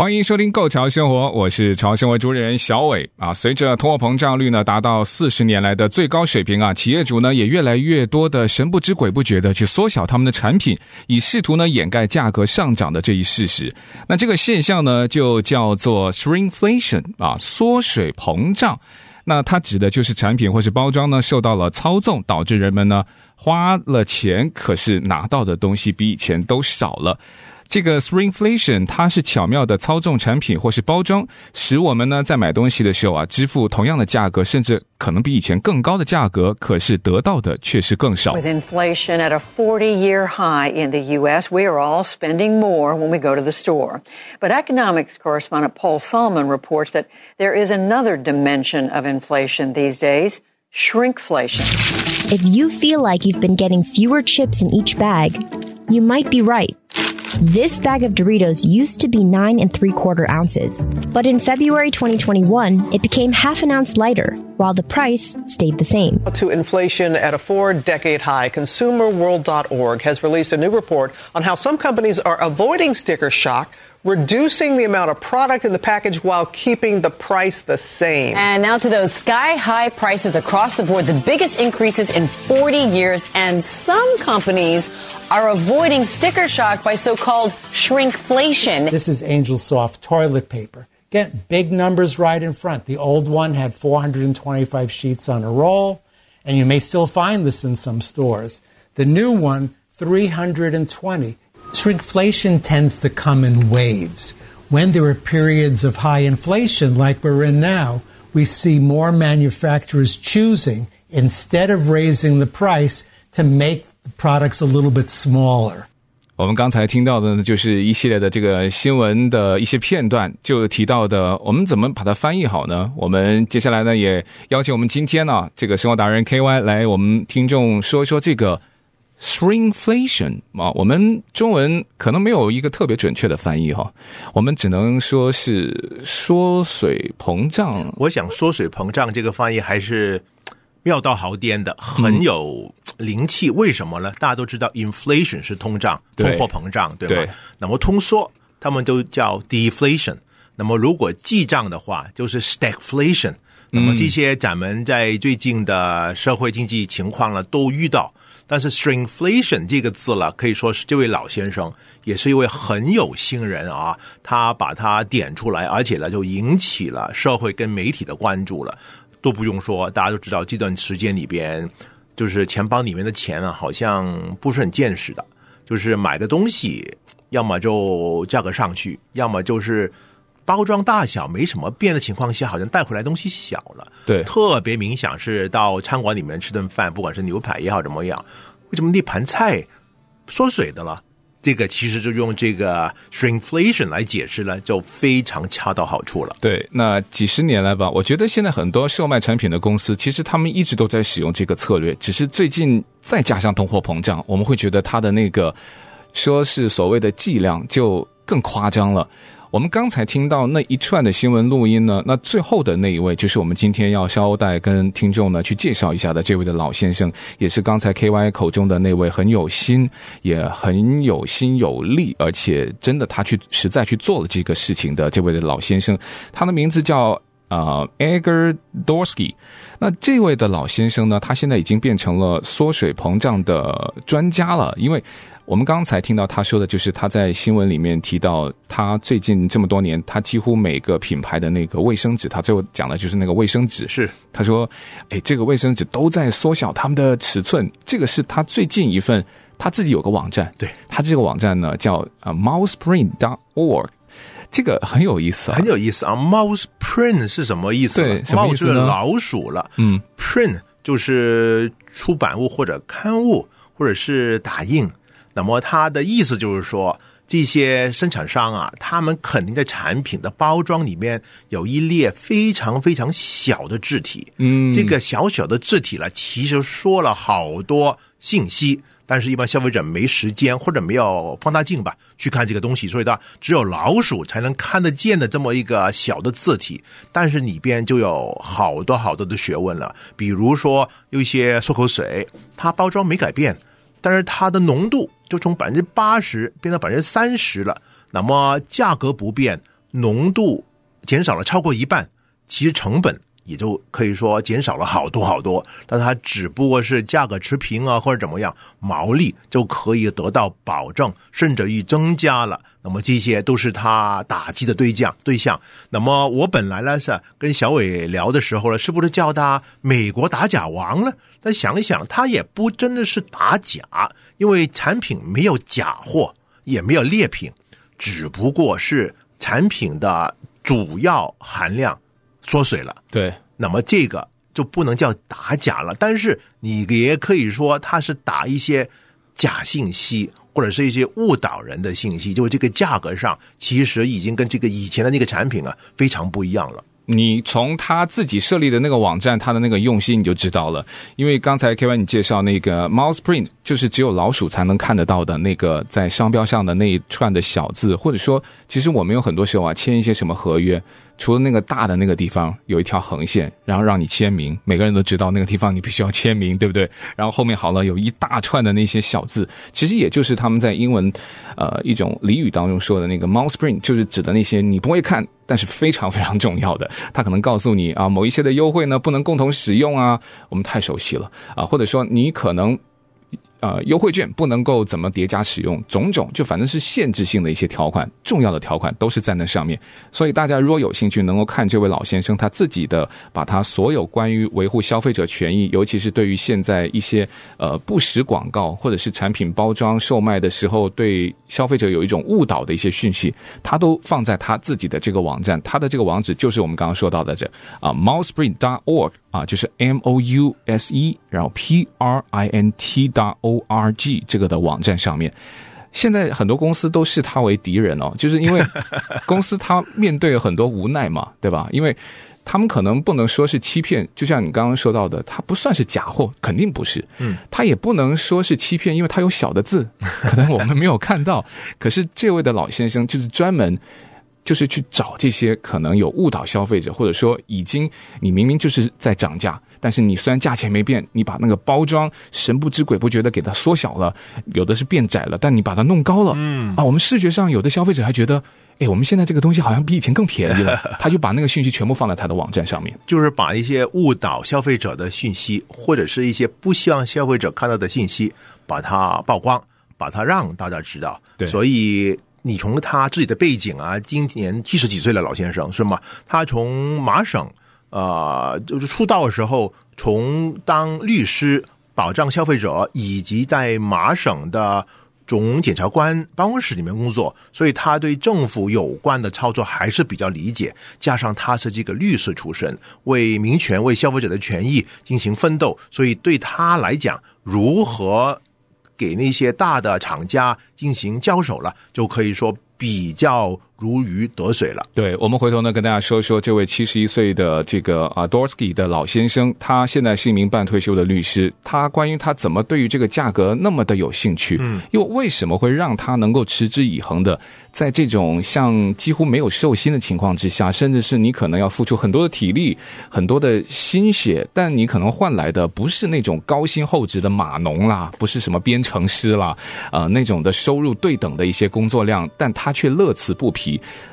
欢迎收听《购潮生活》，我是潮生活主理人小伟啊。随着通货膨胀率呢达到四十年来的最高水平啊，企业主呢也越来越多的神不知鬼不觉的去缩小他们的产品，以试图呢掩盖价格上涨的这一事实。那这个现象呢就叫做 shrinkflation 啊，缩水膨胀。那它指的就是产品或是包装呢受到了操纵，导致人们呢花了钱，可是拿到的东西比以前都少了。这个 shrinkflation 它是巧妙的操纵产品或是包装，使我们呢在买东西的时候啊，支付同样的价格，甚至可能比以前更高的价格，可是得到的却是更少。With inflation at a 40-year high in the U.S., we are all spending more when we go to the store. But economics correspondent Paul Solomon reports that there is another dimension of inflation these days, shrinkflation. If you feel like you've been getting fewer chips in each bag, you might be right. This bag of Doritos used to be nine and three quarter ounces, but in February 2021, it became half an ounce lighter, while the price stayed the same. To inflation at a four decade high, ConsumerWorld.org has released a new report on how some companies are avoiding sticker shock reducing the amount of product in the package while keeping the price the same. And now to those sky high prices across the board, the biggest increases in 40 years. And some companies are avoiding sticker shock by so called shrinkflation. This is Angel Soft toilet paper. Get big numbers right in front. The old one had 425 sheets on a roll, and you may still find this in some stores. The new one, 320 Shrinkflation tends to come in waves. When there are periods of high inflation, like we're in now, we see more manufacturers choosing, instead of raising the price, to make the products a little bit smaller. 我们刚才听到的呢，就是一系列的这个新闻的一些片段，就提到的，我们怎么把它翻译好呢？我们接下来呢，也邀请我们今天呢、啊，这个生活达人 KY 来，我们听众说一说这个。 Shrinkflation 啊，我们中文可能没有一个特别准确的翻译哈，我们只能说是缩水膨胀。我想缩水膨胀这个翻译还是妙到毫巅的，很有灵气。为什么呢？大家都知道，inflation 是通胀，通货膨胀，对吧？对。那么通缩，他们都叫 deflation。那么如果记账的话，就是 stagflation。那么这些咱们在最近的社会经济情况呢，都遇到。但是 shrinkflation 这个字了，可以说是这位老先生也是一位很有心人啊，他把它点出来，而且呢就引起了社会跟媒体的关注了。都不用说，大家都知道这段时间里边，就是钱包里面的钱啊，好像不是很见识的，就是买的东西要么就价格上去，要么就是。包装大小没什么变的情况下，好像带回来东西小了。对，特别明显是到餐馆里面吃顿饭，不管是牛排也好怎么样，为什么那盘菜缩水的了？这个其实就用这个 shrinkflation 来解释了，就非常恰到好处了。对，那几十年来吧，我觉得现在很多售卖产品的公司，其实他们一直都在使用这个策略，只是最近再加上通货膨胀，我们会觉得它的那个说是所谓的剂量就更夸张了。我们刚才听到那一串的新闻录音呢，那最后的那一位就是我们今天要捎带跟听众呢去介绍一下的这位的老先生，也是刚才 KY 口中的那位很有心，也很有心有力，而且真的他去实在去做了这个事情的这位的老先生，他的名字叫呃 Egor Doroski。那这位的老先生呢，他现在已经变成了缩水膨胀的专家了，因为。我们刚才听到他说的，就是他在新闻里面提到，他最近这么多年，他几乎每个品牌的那个卫生纸，他最后讲的就是那个卫生纸。是，他说，哎，这个卫生纸都在缩小他们的尺寸。这个是他最近一份，他自己有个网站，对，他这个网站呢叫啊 mouseprint.org，这个很有意思啊，很有意思啊。Mouseprint 是什么意思？对，什么意思呢？就是老鼠了。嗯，print 就是出版物或者刊物或者是打印。那么它的意思就是说，这些生产商啊，他们肯定在产品的包装里面有一列非常非常小的字体，嗯，这个小小的字体呢，其实说了好多信息，但是一般消费者没时间或者没有放大镜吧去看这个东西，所以它只有老鼠才能看得见的这么一个小的字体，但是里边就有好多好多的学问了，比如说有一些漱口水，它包装没改变，但是它的浓度。就从百分之八十变到百分之三十了，那么价格不变，浓度减少了超过一半，其实成本也就可以说减少了好多好多。但它只不过是价格持平啊，或者怎么样，毛利就可以得到保证，甚至于增加了。那么这些都是他打击的对象对象。那么我本来呢是跟小伟聊的时候呢，是不是叫他美国打假王呢？但想一想，他也不真的是打假。因为产品没有假货，也没有劣品，只不过是产品的主要含量缩水了。对，那么这个就不能叫打假了，但是你也可以说它是打一些假信息，或者是一些误导人的信息。就是这个价格上，其实已经跟这个以前的那个产品啊非常不一样了。你从他自己设立的那个网站，他的那个用心你就知道了。因为刚才 KY 你介绍那个 Mouse Print，就是只有老鼠才能看得到的那个在商标上的那一串的小字，或者说，其实我们有很多时候啊签一些什么合约。除了那个大的那个地方有一条横线，然后让你签名，每个人都知道那个地方你必须要签名，对不对？然后后面好了有一大串的那些小字，其实也就是他们在英文，呃，一种俚语当中说的那个 mouse print，就是指的那些你不会看，但是非常非常重要的。他可能告诉你啊，某一些的优惠呢不能共同使用啊，我们太熟悉了啊，或者说你可能。呃，优惠券不能够怎么叠加使用，种种就反正是限制性的一些条款，重要的条款都是在那上面。所以大家如果有兴趣，能够看这位老先生他自己的，把他所有关于维护消费者权益，尤其是对于现在一些呃不实广告或者是产品包装售卖的时候，对消费者有一种误导的一些讯息，他都放在他自己的这个网站，他的这个网址就是我们刚刚说到的这啊，mouseprint.org。啊，就是 M O U S E，然后 P R I N T dot O R G 这个的网站上面，现在很多公司都视他为敌人哦，就是因为 公司他面对很多无奈嘛，对吧？因为他们可能不能说是欺骗，就像你刚刚说到的，他不算是假货，肯定不是。嗯，他也不能说是欺骗，因为他有小的字，可能我们没有看到。可是这位的老先生就是专门。就是去找这些可能有误导消费者，或者说已经你明明就是在涨价，但是你虽然价钱没变，你把那个包装神不知鬼不觉的给它缩小了，有的是变窄了，但你把它弄高了，嗯。啊，我们视觉上有的消费者还觉得，哎，我们现在这个东西好像比以前更便宜了，他就把那个信息全部放在他的网站上面，就是把一些误导消费者的信息，或者是一些不希望消费者看到的信息，把它曝光，把它让大家知道，对，所以。你从他自己的背景啊，今年七十几岁了，老先生是吗？他从麻省，呃，就是出道的时候，从当律师保障消费者，以及在麻省的总检察官办公室里面工作，所以他对政府有关的操作还是比较理解。加上他是这个律师出身，为民权、为消费者的权益进行奋斗，所以对他来讲，如何给那些大的厂家进行交手了，就可以说比较如鱼得水了。对，我们回头呢，跟大家说说这位七十一岁的这个啊 Dorsky 的老先生，他现在是一名半退休的律师。他关于他怎么对于这个价格那么的有兴趣，嗯，又为什么会让他能够持之以恒的？在这种像几乎没有寿星的情况之下，甚至是你可能要付出很多的体力、很多的心血，但你可能换来的不是那种高薪厚职的码农啦，不是什么编程师啦，呃，那种的收入对等的一些工作量，但他却乐此不疲。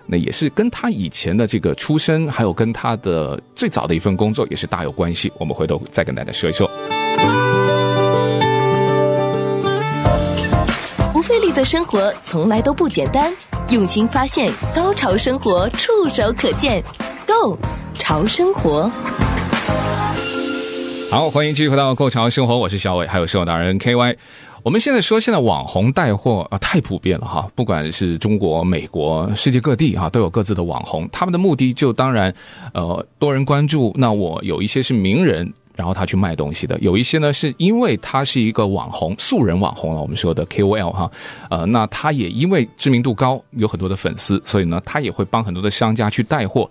那也是跟他以前的这个出身，还有跟他的最早的一份工作也是大有关系。我们回头再跟大家说一说。不费力的生活从来都不简单。用心发现，高潮生活触手可见 Go 潮生活。好，欢迎继续回到《Go 潮生活》，我是小伟，还有生活达人 KY。我们现在说，现在网红带货啊，太普遍了哈！不管是中国、美国、世界各地哈，都有各自的网红。他们的目的就当然，呃，多人关注。那我有一些是名人。然后他去卖东西的。有一些呢，是因为他是一个网红、素人网红了，我们说的 KOL 哈，呃，那他也因为知名度高，有很多的粉丝，所以呢，他也会帮很多的商家去带货。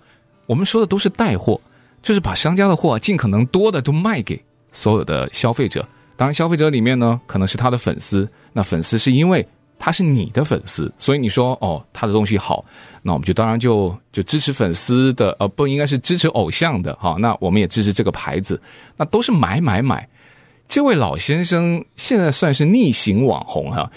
我们说的都是带货，就是把商家的货尽可能多的都卖给所有的消费者。当然，消费者里面呢，可能是他的粉丝，那粉丝是因为。他是你的粉丝，所以你说哦，他的东西好，那我们就当然就就支持粉丝的，呃，不应该是支持偶像的哈。那我们也支持这个牌子，那都是买买买。这位老先生现在算是逆行网红哈，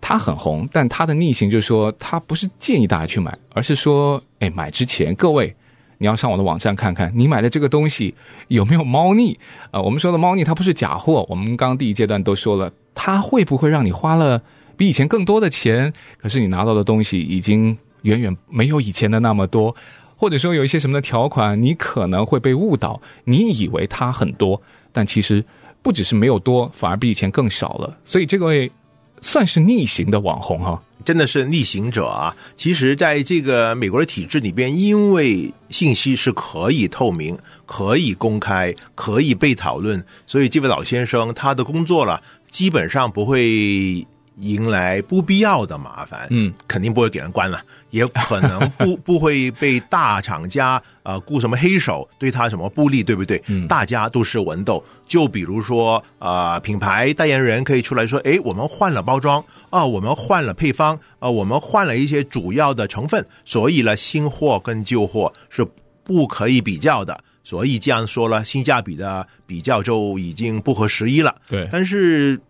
他很红，但他的逆行就是说，他不是建议大家去买，而是说，哎，买之前各位你要上我的网站看看，你买的这个东西有没有猫腻啊？我们说的猫腻，它不是假货。我们刚第一阶段都说了，它会不会让你花了？比以前更多的钱，可是你拿到的东西已经远远没有以前的那么多，或者说有一些什么的条款，你可能会被误导，你以为它很多，但其实不只是没有多，反而比以前更少了。所以这个位算是逆行的网红哈，真的是逆行者啊！其实，在这个美国的体制里边，因为信息是可以透明、可以公开、可以被讨论，所以这位老先生他的工作了，基本上不会。迎来不必要的麻烦，嗯，肯定不会给人关了，也可能不 不会被大厂家呃雇什么黑手对他什么不利，对不对？嗯，大家都是文斗。就比如说呃，品牌代言人可以出来说，诶，我们换了包装啊，我们换了配方啊，我们换了一些主要的成分，所以呢，新货跟旧货是不可以比较的。所以这样说了，性价比的比较就已经不合时宜了。对，但是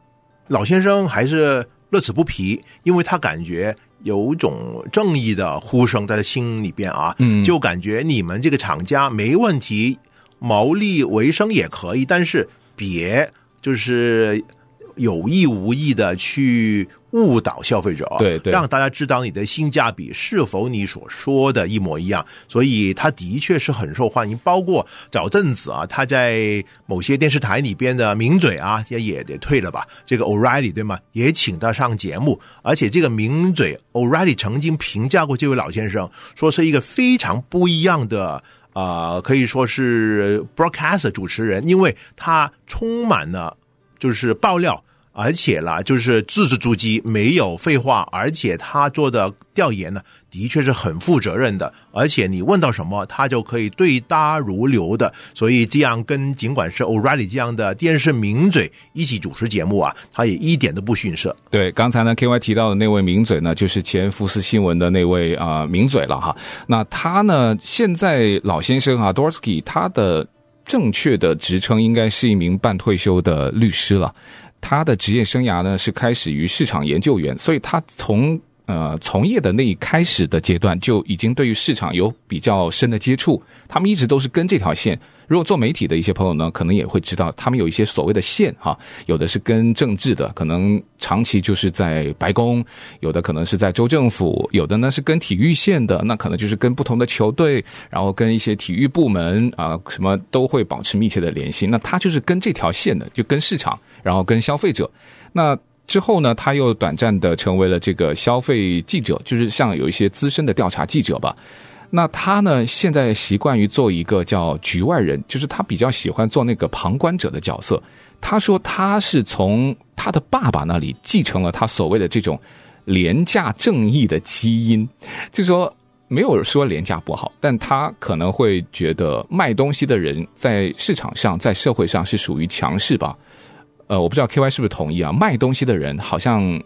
老先生还是。乐此不疲，因为他感觉有种正义的呼声在他心里边啊，嗯，就感觉你们这个厂家没问题，毛利为生也可以，但是别就是有意无意的去。误导消费者，对对，让大家知道你的性价比是否你所说的一模一样，所以他的确是很受欢迎。包括早阵子啊，他在某些电视台里边的名嘴啊，也也得退了吧？这个 O'Reilly 对吗？也请他上节目，而且这个名嘴 O'Reilly 曾经评价过这位老先生，说是一个非常不一样的啊、呃，可以说是 broadcaster 主持人，因为他充满了就是爆料。而且啦，就是字字珠玑，没有废话。而且他做的调研呢，的确是很负责任的。而且你问到什么，他就可以对答如流的。所以这样跟尽管是 O'Reilly 这样的电视名嘴一起主持节目啊，他也一点都不逊色。对，刚才呢，KY 提到的那位名嘴呢，就是前福斯新闻的那位啊、名嘴了哈。那他呢，现在老先生啊 d o r s k y 他的正确的职称应该是一名半退休的律师了。他的职业生涯呢，是开始于市场研究员，所以他从呃从业的那一开始的阶段就已经对于市场有比较深的接触。他们一直都是跟这条线。如果做媒体的一些朋友呢，可能也会知道，他们有一些所谓的线哈，有的是跟政治的，可能长期就是在白宫；有的可能是在州政府；有的呢是跟体育线的，那可能就是跟不同的球队，然后跟一些体育部门啊，什么都会保持密切的联系。那他就是跟这条线的，就跟市场。然后跟消费者，那之后呢，他又短暂的成为了这个消费记者，就是像有一些资深的调查记者吧。那他呢，现在习惯于做一个叫局外人，就是他比较喜欢做那个旁观者的角色。他说他是从他的爸爸那里继承了他所谓的这种廉价正义的基因，就说没有说廉价不好，但他可能会觉得卖东西的人在市场上、在社会上是属于强势吧。呃，我不知道 KY 是不是同意啊？卖东西的人好像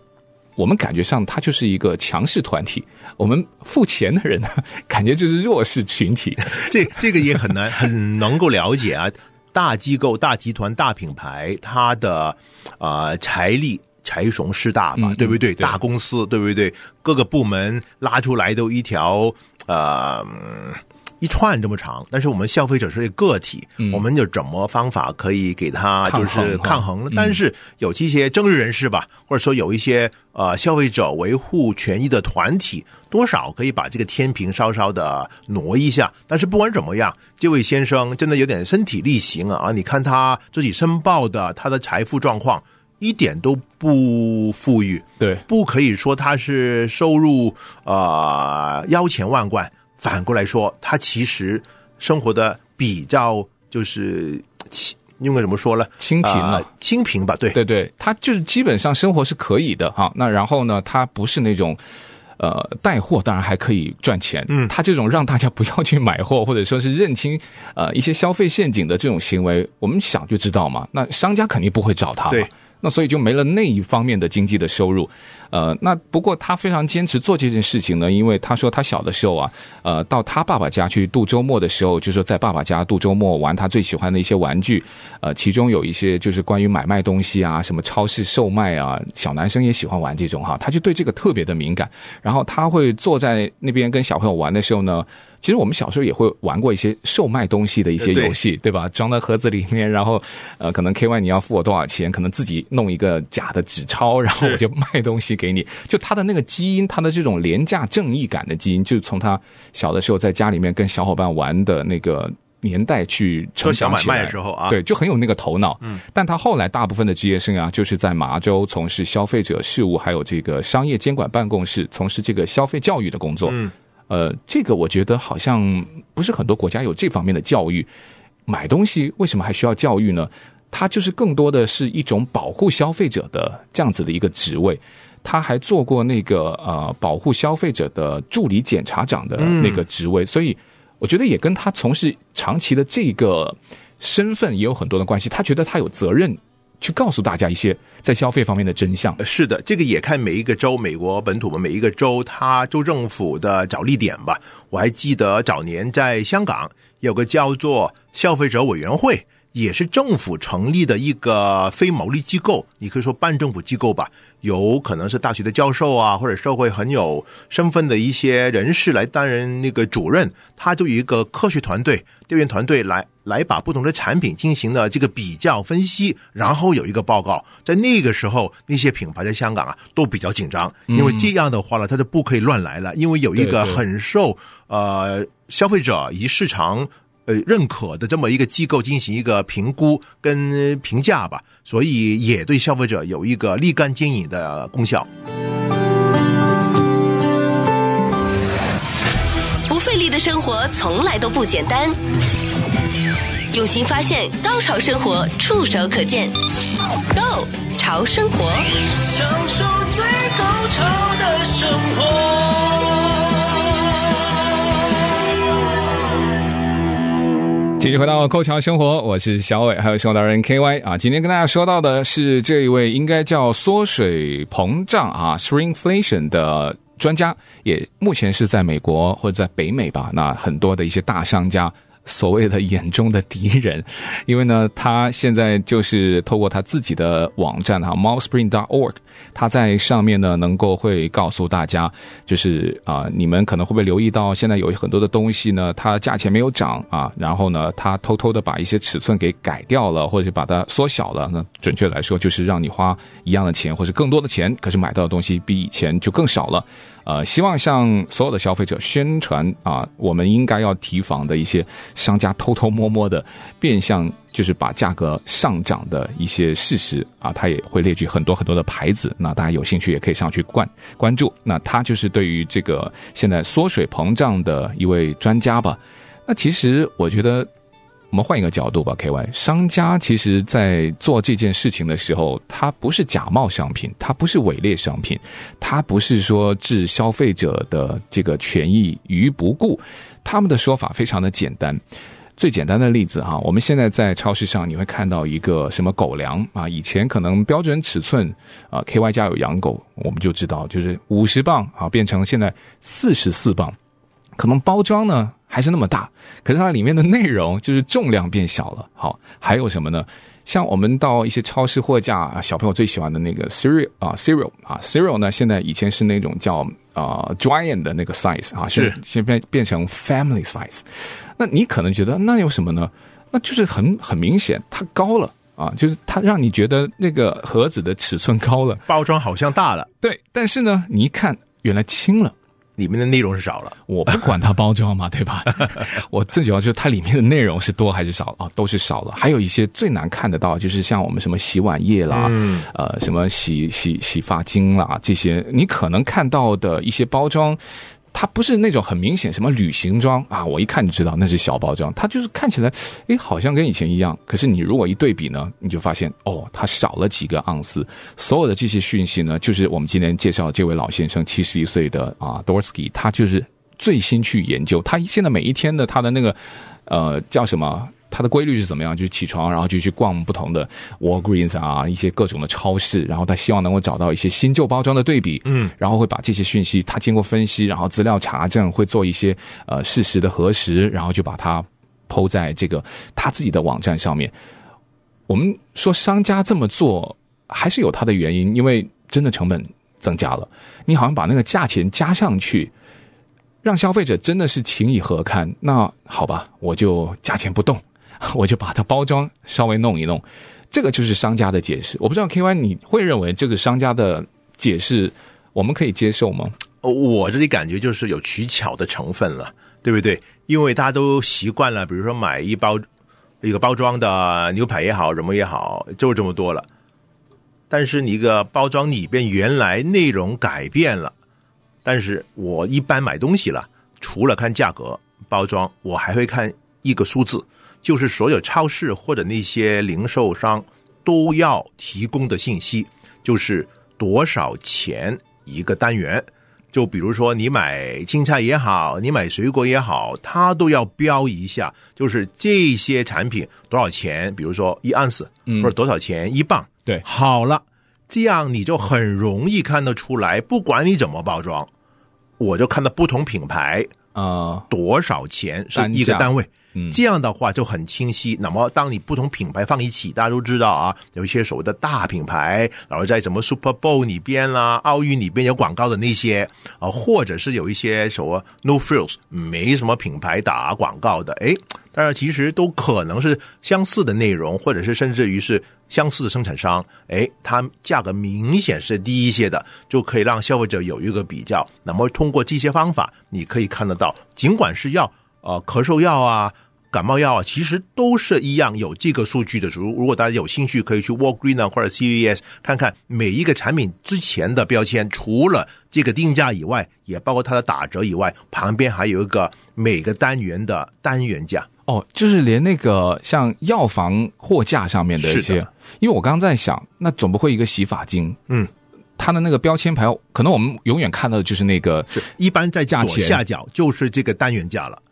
我们感觉上他就是一个强势团体，我们付钱的人呢，感觉就是弱势群体。这这个也很难很能够了解啊。大机构、大集团、大品牌，它的呃财力财雄势大嘛，对不对？大公司对不对？各个部门拉出来都一条呃。一串这么长，但是我们消费者是一个个体，嗯、我们有怎么方法可以给他就是抗衡呢？但是有这些政治人士吧，或者说有一些呃消费者维护权益的团体，多少可以把这个天平稍稍的挪一下。但是不管怎么样，这位先生真的有点身体力行啊！啊，你看他自己申报的他的财富状况，一点都不富裕，对，不可以说他是收入呃腰钱万贯。反过来说，他其实生活的比较就是因为怎么说呢？清贫了，呃，清贫吧？对对对，他就是基本上生活是可以的哈。那然后呢，他不是那种。呃，带货当然还可以赚钱，嗯，他这种让大家不要去买货，或者说是认清呃一些消费陷阱的这种行为，我们想就知道嘛，那商家肯定不会找他嘛。对。那所以就没了那一方面的经济的收入，呃，那不过他非常坚持做这件事情呢，因为他说他小的时候啊，呃，到他爸爸家去度周末的时候，就是说在爸爸家度周末玩他最喜欢的一些玩具，呃，其中有一些就是关于买卖东西啊，什么超市售卖啊，小男生也喜欢玩这种哈，他就对这个特别的敏感，然后他会坐在那边跟小朋友玩的时候呢。其实我们小时候也会玩过一些售卖东西的一些游戏，对，对吧？装在盒子里面，然后呃，可能 KY 你要付我多少钱？可能自己弄一个假的纸钞，然后我就卖东西给你。就他的那个基因，他的这种廉价正义感的基因，就从他小的时候在家里面跟小伙伴玩的那个年代去成长起来。小买卖的时候啊，对，就很有那个头脑。嗯，但他后来大部分的职业生涯就是在麻州从事消费者事务，还有这个商业监管办公室从事这个消费教育的工作。嗯。呃，这个我觉得好像不是很多国家有这方面的教育。买东西为什么还需要教育呢？它就是更多的是一种保护消费者的这样子的一个职位。他还做过那个呃保护消费者的助理检察长的那个职位，所以我觉得也跟他从事长期的这个身份也有很多的关系。他觉得他有责任。去告诉大家一些在消费方面的真相。是的，这个也看每一个州，美国本土的每一个州，它州政府的着力点吧。我还记得早年在香港有个叫做消费者委员会。也是政府成立的一个非牟利机构，你可以说半政府机构吧，有可能是大学的教授啊，或者社会很有身份的一些人士来担任那个主任，他就有一个科学团队、调研团队来来把不同的产品进行了这个比较分析，然后有一个报告。在那个时候，那些品牌在香港啊都比较紧张，因为这样的话呢，他就不可以乱来了，因为有一个很受呃消费者以及市场。呃，认可的这么一个机构进行一个评估跟评价吧，所以也对消费者有一个立竿见影的功效。不费力的生活从来都不简单，用心发现，高潮生活触手可见 Go 潮生活，享受最高潮的生活。继续回到《扣桥生活》，我是小伟，还有生活达人 KY 啊。今天跟大家说到的是这一位应该叫缩水膨胀啊 （shrinkflation） 的专家，也目前是在美国或者在北美吧。那很多的一些大商家。所谓的眼中的敌人，因为呢，他现在就是透过他自己的网站哈 m o u s p r i n g o r g 他在上面呢，能够会告诉大家，就是啊、你们可能会不会留意到，现在有很多的东西呢，它价钱没有涨啊，然后呢，他偷偷的把一些尺寸给改掉了，或者是把它缩小了，那准确来说，就是让你花一样的钱或者更多的钱，可是买到的东西比以前就更少了。呃，希望向所有的消费者宣传啊，我们应该要提防的一些商家偷偷摸摸的变相，就是把价格上涨的一些事实啊，他也会列举很多很多的牌子，那大家有兴趣也可以上去关关注。那他就是对于这个现在缩水膨胀的一位专家吧。那其实我觉得。我们换一个角度吧，KY，商家其实在做这件事情的时候，他不是假冒商品，他不是伪劣商品，他不是说置消费者的这个权益于不顾，他们的说法非常的简单。最简单的例子哈，我们现在在超市上你会看到一个什么狗粮啊，以前可能标准尺寸啊，KY 家有养狗，我们就知道就是五十磅啊，变成现在四十四磅，可能包装呢，还是那么大，可是它里面的内容就是重量变小了。好，还有什么呢？像我们到一些超市货架啊，小朋友最喜欢的那个 cereal 啊，cereal 啊，cereal 呢，现在以前是那种叫啊、呃、giant 的那个 size 啊，是现在变成 family size。那你可能觉得那有什么呢？那就是很很明显，它高了啊，就是它让你觉得那个盒子的尺寸高了，包装好像大了。对，但是呢，你一看原来轻了。里面的内容是少了，我不管它包装嘛，对吧？我最主要就是它里面的内容是多还是少啊？都是少了。还有一些最难看得到，就是像我们什么洗碗液啦，嗯、呃，什么洗洗洗发精啦，这些你可能看到的一些包装，它不是那种很明显什么旅行装啊，我一看就知道那是小包装。它就是看起来，诶，好像跟以前一样。可是你如果一对比呢，你就发现哦，它少了几个盎司。所有的这些讯息呢，就是我们今天介绍这位老先生，七十一岁的啊，Dorsky，他就是最新去研究。他现在每一天的他的那个呃叫什么？它的规律是怎么样？就是起床，然后就去逛不同的 Walgreens 啊，一些各种的超市，然后他希望能够找到一些新旧包装的对比，嗯，然后会把这些讯息他经过分析，然后资料查证，会做一些呃事实的核实，然后就把它 PO 在这个他自己的网站上面。我们说商家这么做还是有它的原因，因为真的成本增加了，你好像把那个价钱加上去。让消费者真的是情以何堪？那好吧，我就价钱不动。我就把它包装稍微弄一弄，这个就是商家的解释。我不知道 KY 你会认为这个商家的解释我们可以接受吗？我这里感觉就是有取巧的成分了，对不对？因为大家都习惯了，比如说买一包一个包装的牛排也好，什么也好，就这么多了。但是你一个包装里边原来内容改变了，但是我一般买东西了，除了看价格、包装，我还会看一个数字。就是所有超市或者那些零售商都要提供的信息，就是多少钱一个单元。就比如说你买青菜也好，你买水果也好，它都要标一下，就是这些产品多少钱。比如说一盎司，或者多少钱一磅。对，好了，这样你就很容易看得出来，不管你怎么包装，我就看到不同品牌啊多少钱是一个单位。这样的话就很清晰。那么，当你不同品牌放一起，大家都知道啊，有一些所谓的大品牌，然后在什么 Super Bowl 里边啦、奥运里边有广告的那些啊，或者是有一些所谓 No Frills 没什么品牌打广告的，哎，但是其实都可能是相似的内容，或者是甚至于是相似的生产商，哎，它价格明显是低一些的，就可以让消费者有一个比较。那么通过这些方法，你可以看得到，尽管是药，呃，咳嗽药啊。感冒药啊，其实都是一样有这个数据的。如如果大家有兴趣，可以去 Walgreens 或者 CVS 看看每一个产品之前的标签，除了这个定价以外，也包括它的打折以外，旁边还有一个每个单元的单元价。哦，就是连那个像药房货架上面的一些，因为我刚刚在想，那总不会一个洗发精，嗯，它的那个标签牌，可能我们永远看到的就是那个，一般在左下角就是这个单元价了。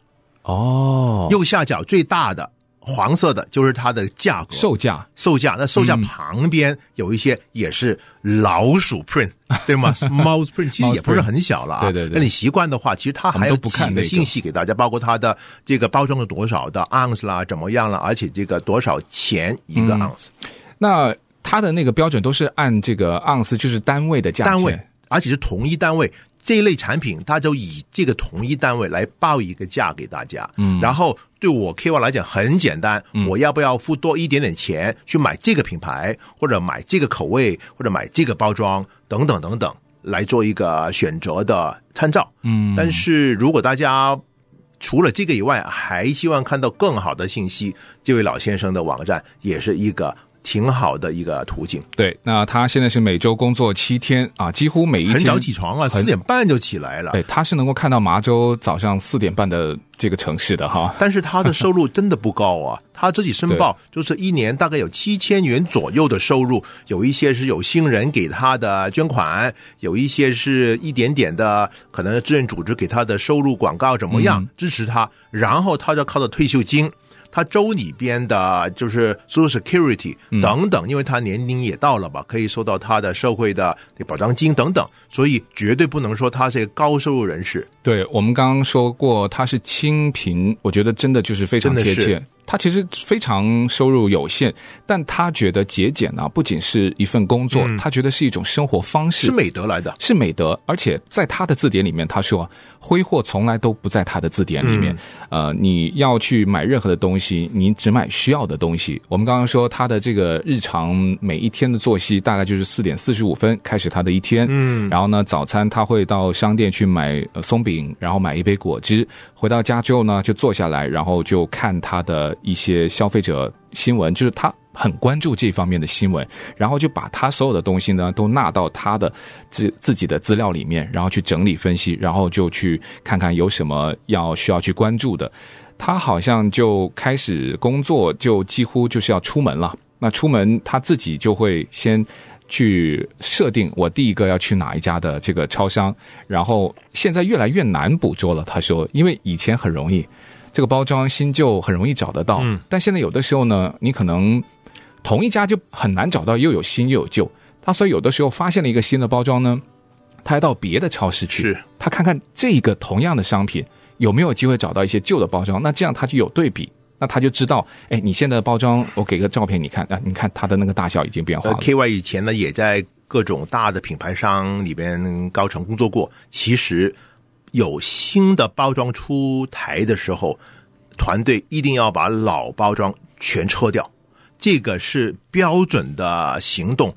哦，右下角最大的黄色的就是它的价格，售价，售价。那售价旁边有一些也是老鼠 print，嗯、对吗？Mouse print 其实也不是很小了啊。对对对。那你习惯的话，其实它还有几个信息给大家，包括它的这个包装了多少的 ounce 啦，怎么样了，而且这个多少钱一个 ounce。嗯、那它的那个标准都是按这个 ounce 就是单位的价钱，单位，而且是同一单位。这一类产品，它就以这个同一单位来报一个价给大家。嗯，然后对我 KY 来讲很简单，嗯，我要不要付多一点点钱去买这个品牌，或者买这个口味，或者买这个包装等等等等，来做一个选择的参照。嗯，但是如果大家除了这个以外，还希望看到更好的信息，这位老先生的网站也是一个。挺好的一个途径。对，那他现在是每周工作七天啊，几乎每一天很早起床啊，四点半就起来了。对，他是能够看到麻州早上四点半的这个城市的哈。但是他的收入真的不高啊，他自己申报就是一年大概有七千元左右的收入，有一些是有新人给他的捐款，有一些是一点点的可能志愿组织给他的收入广告怎么样支持他，嗯、然后他就靠着退休金。他州里边的就是 Social Security 等等，因为他年龄也到了吧，可以收到他的社会的保障金等等，所以绝对不能说他是高收入人士。对，我们刚刚说过他是清贫，我觉得真的就是非常贴切。他其实非常收入有限，但他觉得节俭呢，不仅是一份工作，嗯，他觉得是一种生活方式，是美德来的，是美德。而且在他的字典里面，他说挥霍从来都不在他的字典里面。嗯、呃，你要去买任何的东西，你只买需要的东西。我们刚刚说他的这个日常每一天的作息，大概就是四点四十五分开始他的一天。嗯，然后呢，早餐他会到商店去买松饼，然后买一杯果汁，回到家之后呢，就坐下来，然后就看他的。一些消费者新闻，就是他很关注这方面的新闻，然后就把他所有的东西呢都纳到他的自自己的资料里面，然后去整理分析，然后就去看看有什么要需要去关注的。他好像就开始工作，就几乎就是要出门了。那出门他自己就会先去设定我第一个要去哪一家的这个超商，然后现在越来越难捕捉了。他说，因为以前很容易，这个包装新旧很容易找得到，嗯，但现在有的时候呢，你可能同一家就很难找到，又有新又有旧。他所以有的时候发现了一个新的包装呢，他要到别的超市去，他看看这个同样的商品。有没有机会找到一些旧的包装？那这样他就有对比，那他就知道，哎，你现在的包装，我给个照片你看，啊，你看它的那个大小已经变化了。KY 以前呢也在各种大的品牌商里边高层工作过。其实有新的包装出台的时候，团队一定要把老包装全撤掉，这个是标准的行动。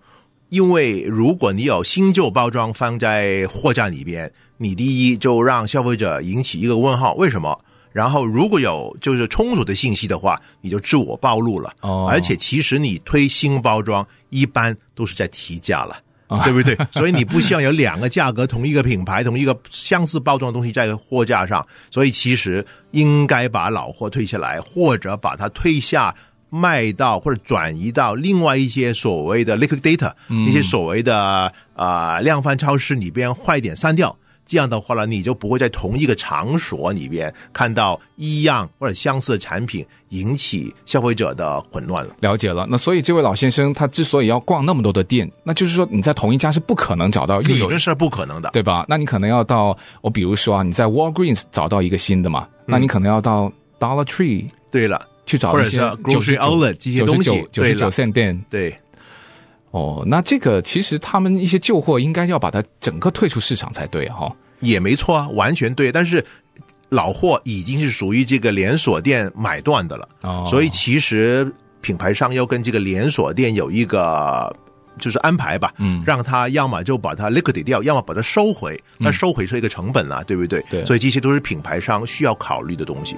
因为如果你有新旧包装放在货架里边。你第一就让消费者引起一个问号，为什么？然后如果有就是充足的信息的话，你就自我暴露了。哦，而且其实你推新包装一般都是在提价了，哦，对不对？所以你不希望有两个价格同一个品牌同一个相似包装的东西在货架上，所以其实应该把老货退下来，或者把它退下卖到或者转移到另外一些所谓的 liquidator，嗯，一些所谓的啊、呃、量贩超市里边坏点删掉。这样的话呢，你就不会在同一个场所里边看到一样或者相似的产品，引起消费者的混乱了。了解了，那所以这位老先生他之所以要逛那么多的店，那就是说你在同一家是不可能找到，理论是不可能的，对吧？那你可能要到我比如说啊，你在 Walgreens 找到一个新的嘛，嗯、那你可能要到 Dollar Tree 对了去找一些 Grocery Outlet 这些东西，九十九 cent 店。对。哦，那这个其实他们一些旧货应该要把它整个退出市场才对哈、哦，也没错啊，完全对。但是老货已经是属于这个连锁店买断的了，哦，所以其实品牌商要跟这个连锁店有一个就是安排吧，嗯，让他要么就把它 liquidate 掉，要么把它收回，那收回是一个成本啊，嗯、对不对？对，所以这些都是品牌商需要考虑的东西。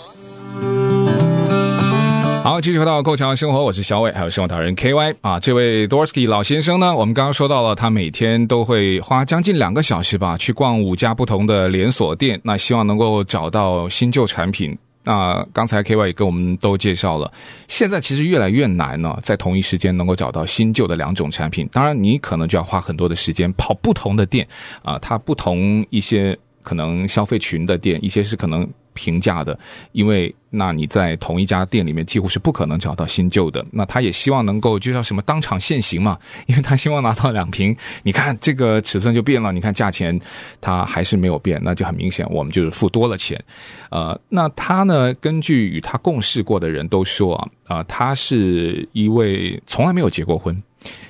好，继续回到《够强生活》，我是小伟，还有生活达人 KY 啊。这位 Dorsky 老先生呢，我们刚刚说到了，他每天都会花将近两个小时吧，去逛五家不同的连锁店，那希望能够找到新旧产品。那刚才 KY 也跟我们都介绍了，现在其实越来越难呢，在同一时间能够找到新旧的两种产品。当然，你可能就要花很多的时间跑不同的店啊，它不同一些可能消费群的店，一些是可能。平价的，因为那你在同一家店里面几乎是不可能找到新旧的。那他也希望能够就叫什么当场现形嘛，因为他希望拿到两瓶，你看这个尺寸就变了，你看价钱他还是没有变，那就很明显我们就是付多了钱。呃，那他呢，根据与他共事过的人都说啊，啊、他是一位从来没有结过婚，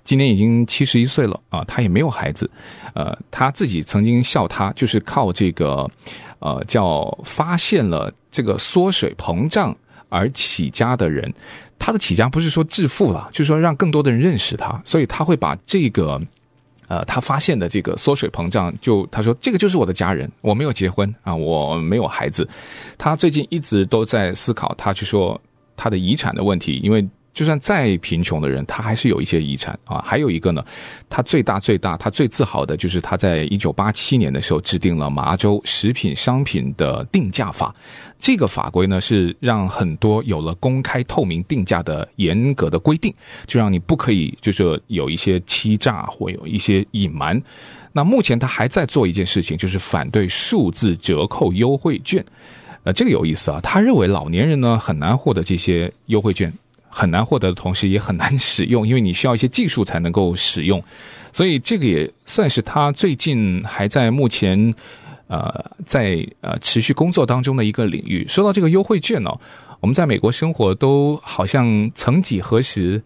今年已经七十一岁了啊，他也没有孩子。呃，他自己曾经笑他就是靠这个。呃，叫发现了这个缩水膨胀而起家的人，他的起家不是说致富了，就是说让更多的人认识他，所以他会把这个，呃，他发现的这个缩水膨胀，就他说这个就是我的家人，我没有结婚啊，我没有孩子，他最近一直都在思考，他去说他的遗产的问题，因为。就算再贫穷的人，他还是有一些遗产啊。还有一个呢，他最大最大，他最自豪的就是他在一九八七年的时候制定了麻州食品商品的定价法。这个法规呢，是让很多有了公开透明定价的严格的规定，就让你不可以就是有一些欺诈或有一些隐瞒。那目前他还在做一件事情，就是反对数字折扣优惠券。呃，这个有意思啊，他认为老年人呢很难获得这些优惠券。很难获得的同时，也很难使用，因为你需要一些技术才能够使用，所以这个也算是他最近还在目前，呃在呃持续工作当中的一个领域。说到这个优惠券呢，我们在美国生活都好像曾几何时。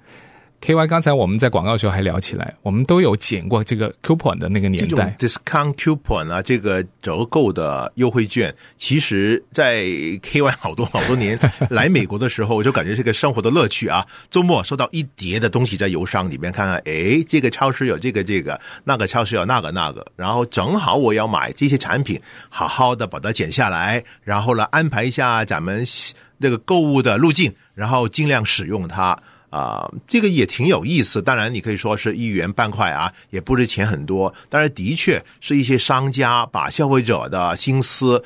K Y，刚才我们在广告的时候还聊起来，我们都有捡过这个 coupon 的那个年代。discount coupon 啊，这个折扣的优惠券，其实，在 K Y 好多好多年来美国的时候，我就感觉是个生活的乐趣啊。周末收到一叠的东西在邮箱里面，看看，诶，这个超市有这个这个，那个超市有那个那个，然后正好我要买这些产品，好好的把它剪下来，然后呢安排一下咱们这个购物的路径，然后尽量使用它。啊、这个也挺有意思。当然，你可以说是一元半块啊，也不是钱很多。但是，的确是一些商家把消费者的心思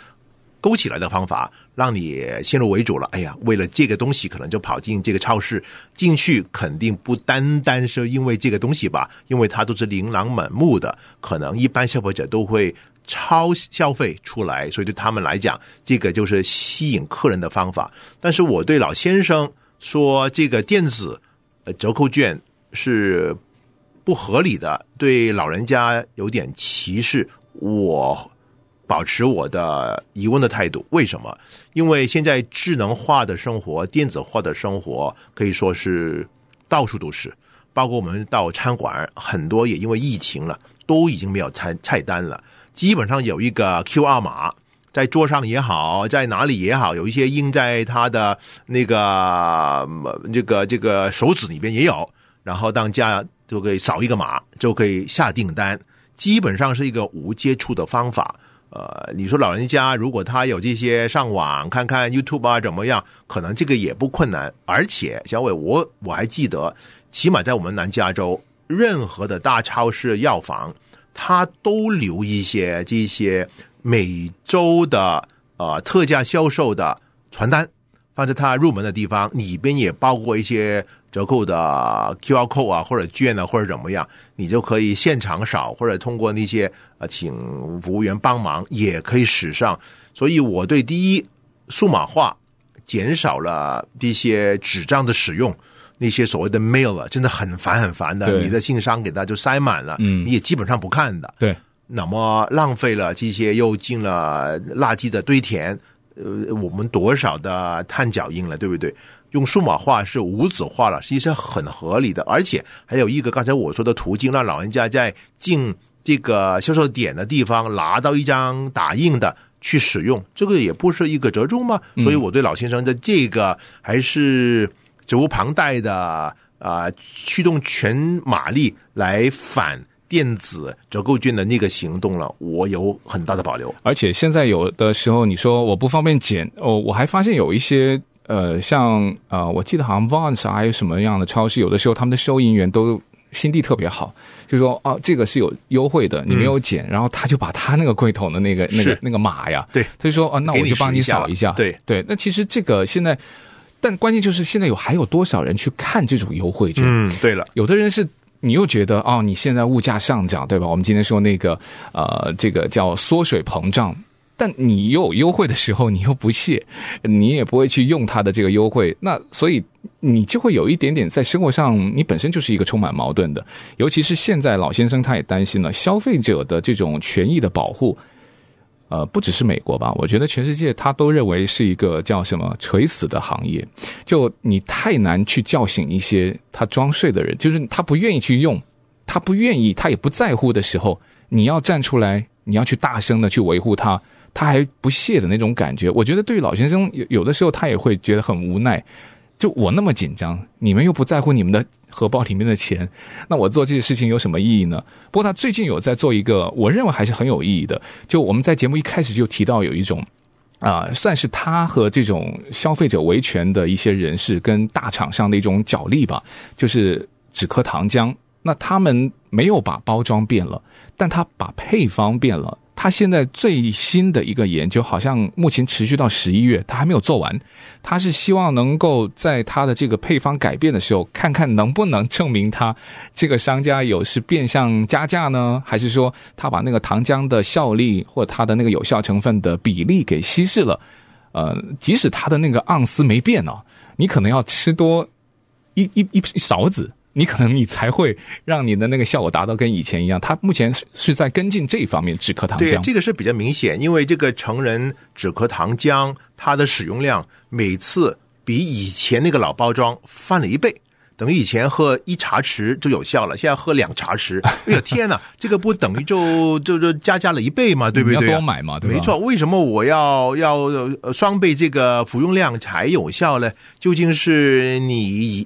勾起来的方法，让你先入为主了。哎呀，为了这个东西，可能就跑进这个超市进去，肯定不单单是因为这个东西吧？因为它都是琳琅满目的，可能一般消费者都会超消费出来，所以对他们来讲，这个就是吸引客人的方法。但是，我对老先生。说这个电子折扣券是不合理的，对老人家有点歧视。我保持我的疑问的态度。为什么？因为现在智能化的生活、电子化的生活可以说是到处都是，包括我们到餐馆，很多也因为疫情了，都已经没有菜菜单了，基本上有一个 QR 码。在桌上也好，在哪里也好，有一些印在他的那个这个这个手指里边也有，然后当家就可以扫一个码就可以下订单，基本上是一个无接触的方法。呃，你说老人家如果他有这些上网看看 YouTube 啊怎么样，可能这个也不困难。而且小伟，我我还记得，起码在我们南加州，任何的大超市药房，他都留一些这些。每周的呃特价销售的传单放在他入门的地方，里边也包括一些折扣的 QR code 啊，或者券啊，或者怎么样，你就可以现场扫，或者通过那些呃请服务员帮忙也可以使上。所以我对第一数码化减少了一些纸张的使用，那些所谓的 mail 啊，真的很烦很烦的，你的信箱给他就塞满了，嗯，你也基本上不看的，对。那么浪费了这些，又进了垃圾的堆填，呃，我们多少的碳脚印了，对不对？用数码化是无纸化了，实际上很合理的。而且还有一个刚才我说的途径，让老人家在进这个销售点的地方拿到一张打印的去使用，这个也不是一个折中吗？所以我对老先生的这个还是责无旁贷的啊，呃，驱动全马力来反。电子折扣券的那个行动了，我有很大的保留。而且现在有的时候，你说我不方便捡哦，我还发现有一些呃，像啊、呃，我记得好像 Vons 还有什么样的超市，有的时候他们的收银员都心地特别好，就说哦，这个是有优惠的，你没有捡，嗯、然后他就把他那个柜桶的那个那个那个码呀，对，他就说哦，那我就帮你扫一下，对对。那其实这个现在，但关键就是现在有还有多少人去看这种优惠券？嗯，对了，有的人是。你又觉得哦，你现在物价上涨，对吧？我们今天说那个呃，这个叫缩水膨胀，但你又有优惠的时候，你又不屑，你也不会去用它的这个优惠，那所以你就会有一点点在生活上，你本身就是一个充满矛盾的。尤其是现在老先生他也担心了消费者的这种权益的保护。呃，不只是美国吧，我觉得全世界他都认为是一个叫什么垂死的行业。就你太难去叫醒一些他装睡的人，就是他不愿意去用，他不愿意，他也不在乎的时候，你要站出来，你要去大声的去维护他，他还不屑的那种感觉。我觉得对于老先生有有的时候他也会觉得很无奈。就我那么紧张，你们又不在乎你们的荷包里面的钱，那我做这些事情有什么意义呢？不过他最近有在做一个，我认为还是很有意义的。就我们在节目一开始就提到有一种啊、算是他和这种消费者维权的一些人士跟大厂商的一种角力吧，就是止咳糖浆。那他们没有把包装变了，但他把配方变了。他现在最新的一个研究，好像目前持续到十一月，他还没有做完。他是希望能够在他的这个配方改变的时候，看看能不能证明他这个商家有是变相加价呢，还是说他把那个糖浆的效力或他的那个有效成分的比例给稀释了？呃，即使他的那个盎司没变哦，你可能要吃多一一一勺子。你可能你才会让你的那个效果达到跟以前一样。它目前是在跟进这一方面止咳糖浆。对，这个是比较明显，因为这个成人止咳糖浆它的使用量每次比以前那个老包装翻了一倍。等于以前喝一茶匙就有效了，现在喝两茶匙，哎呀天哪，这个不等于就就就加价了一倍嘛，对不对？要多买嘛，对吧？没错，为什么我要要双倍这个服用量才有效呢？究竟是你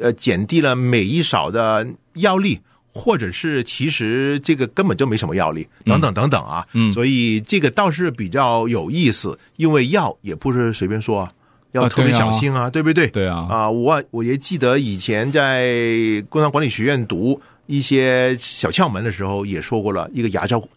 呃减低了每一勺的药力，或者是其实这个根本就没什么药力，等等等等啊。嗯，所以这个倒是比较有意思，因为药也不是随便说啊。要特别小心啊，啊对，不对？对啊，啊，我我也记得以前在工商管理学院读一些小窍门的时候，也说过了一个牙膏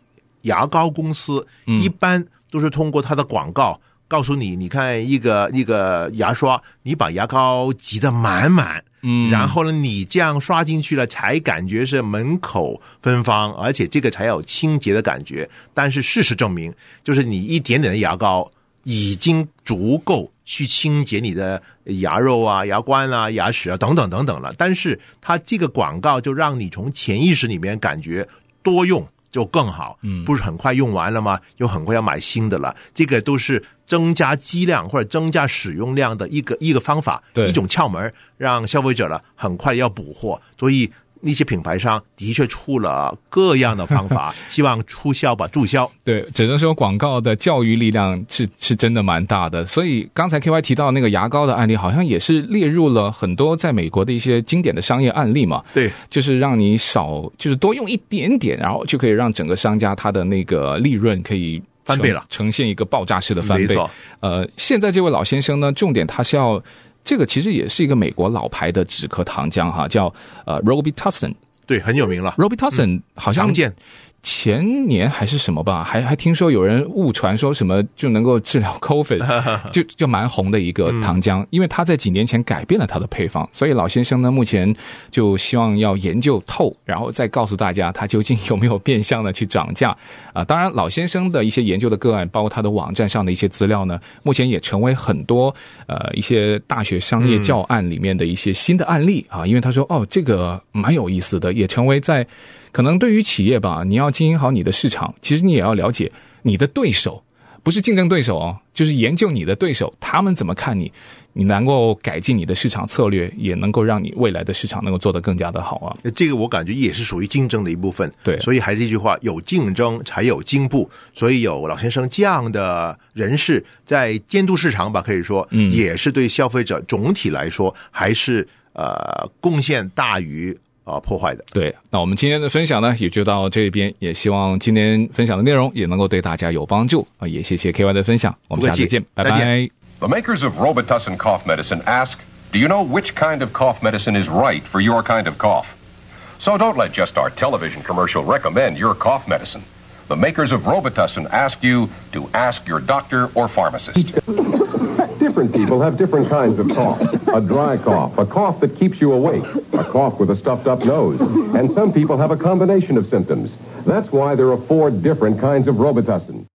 牙膏公司，一般都是通过它的广告告诉你，你看一个一个牙刷，你把牙膏挤得满满，嗯，然后呢，你这样刷进去了，才感觉是门口芬芳，而且这个才有清洁的感觉。但是事实证明，就是你一点点的牙膏已经足够。去清洁你的牙肉啊、牙冠啊、牙齿啊等等等等了，但是它这个广告就让你从潜意识里面感觉多用就更好，嗯，不是很快用完了吗？又很快要买新的了，这个都是增加剂量或者增加使用量的一个一个方法，对，一种窍门，让消费者呢很快要补货，所以。那些品牌商的确出了各样的方法，希望促销吧，注销。对，只能说广告的教育力量是是真的蛮大的。所以刚才 K Y 提到那个牙膏的案例，好像也是列入了很多在美国的一些经典的商业案例嘛。对，就是让你少，就是多用一点点，然后就可以让整个商家他的那个利润可以翻倍了，呈现一个爆炸式的翻倍。呃，现在这位老先生呢，重点他是要这个其实也是一个美国老牌的止咳糖浆哈，叫呃 Robitussin。对，很有名了。Robitussin、嗯、好像见。前年还是什么吧，还还听说有人误传说什么就能够治疗 COVID，就就蛮红的一个糖浆，嗯，因为他在几年前改变了他的配方，所以老先生呢目前就希望要研究透，然后再告诉大家他究竟有没有变相的去涨价啊。当然，老先生的一些研究的个案，包括他的网站上的一些资料呢，目前也成为很多呃一些大学商业教案里面的一些新的案例啊，因为他说哦这个蛮有意思的，也成为在。可能对于企业吧，你要经营好你的市场，其实你也要了解你的对手，不是竞争对手哦，就是研究你的对手，他们怎么看你，你能够改进你的市场策略，也能够让你未来的市场能够做得更加的好啊。这个我感觉也是属于竞争的一部分，对，所以还是这句话，有竞争才有进步，所以有老先生这样的人士在监督市场吧，可以说，嗯，也是对消费者总体来说还是呃贡献大于。啊，破坏的。对，那我们今天的分享呢，也就到这边。也希望今天分享的内容也能够对大家有帮助啊！也谢谢 KY 的分享，我们下次见，拜拜。The makers of Robitussin cough medicine ask, Do you know which kind of cough medicine is right for your kind of cough? So don't let just our television commercial recommend your cough medicine. The makers of Robitussin ask you to ask your doctor or pharmacist. Different people have different kinds of cough. A dry cough, a cough that keeps you awake, a cough with a stuffed up nose. And some people have a combination of symptoms. That's why there are four different kinds of Robitussin.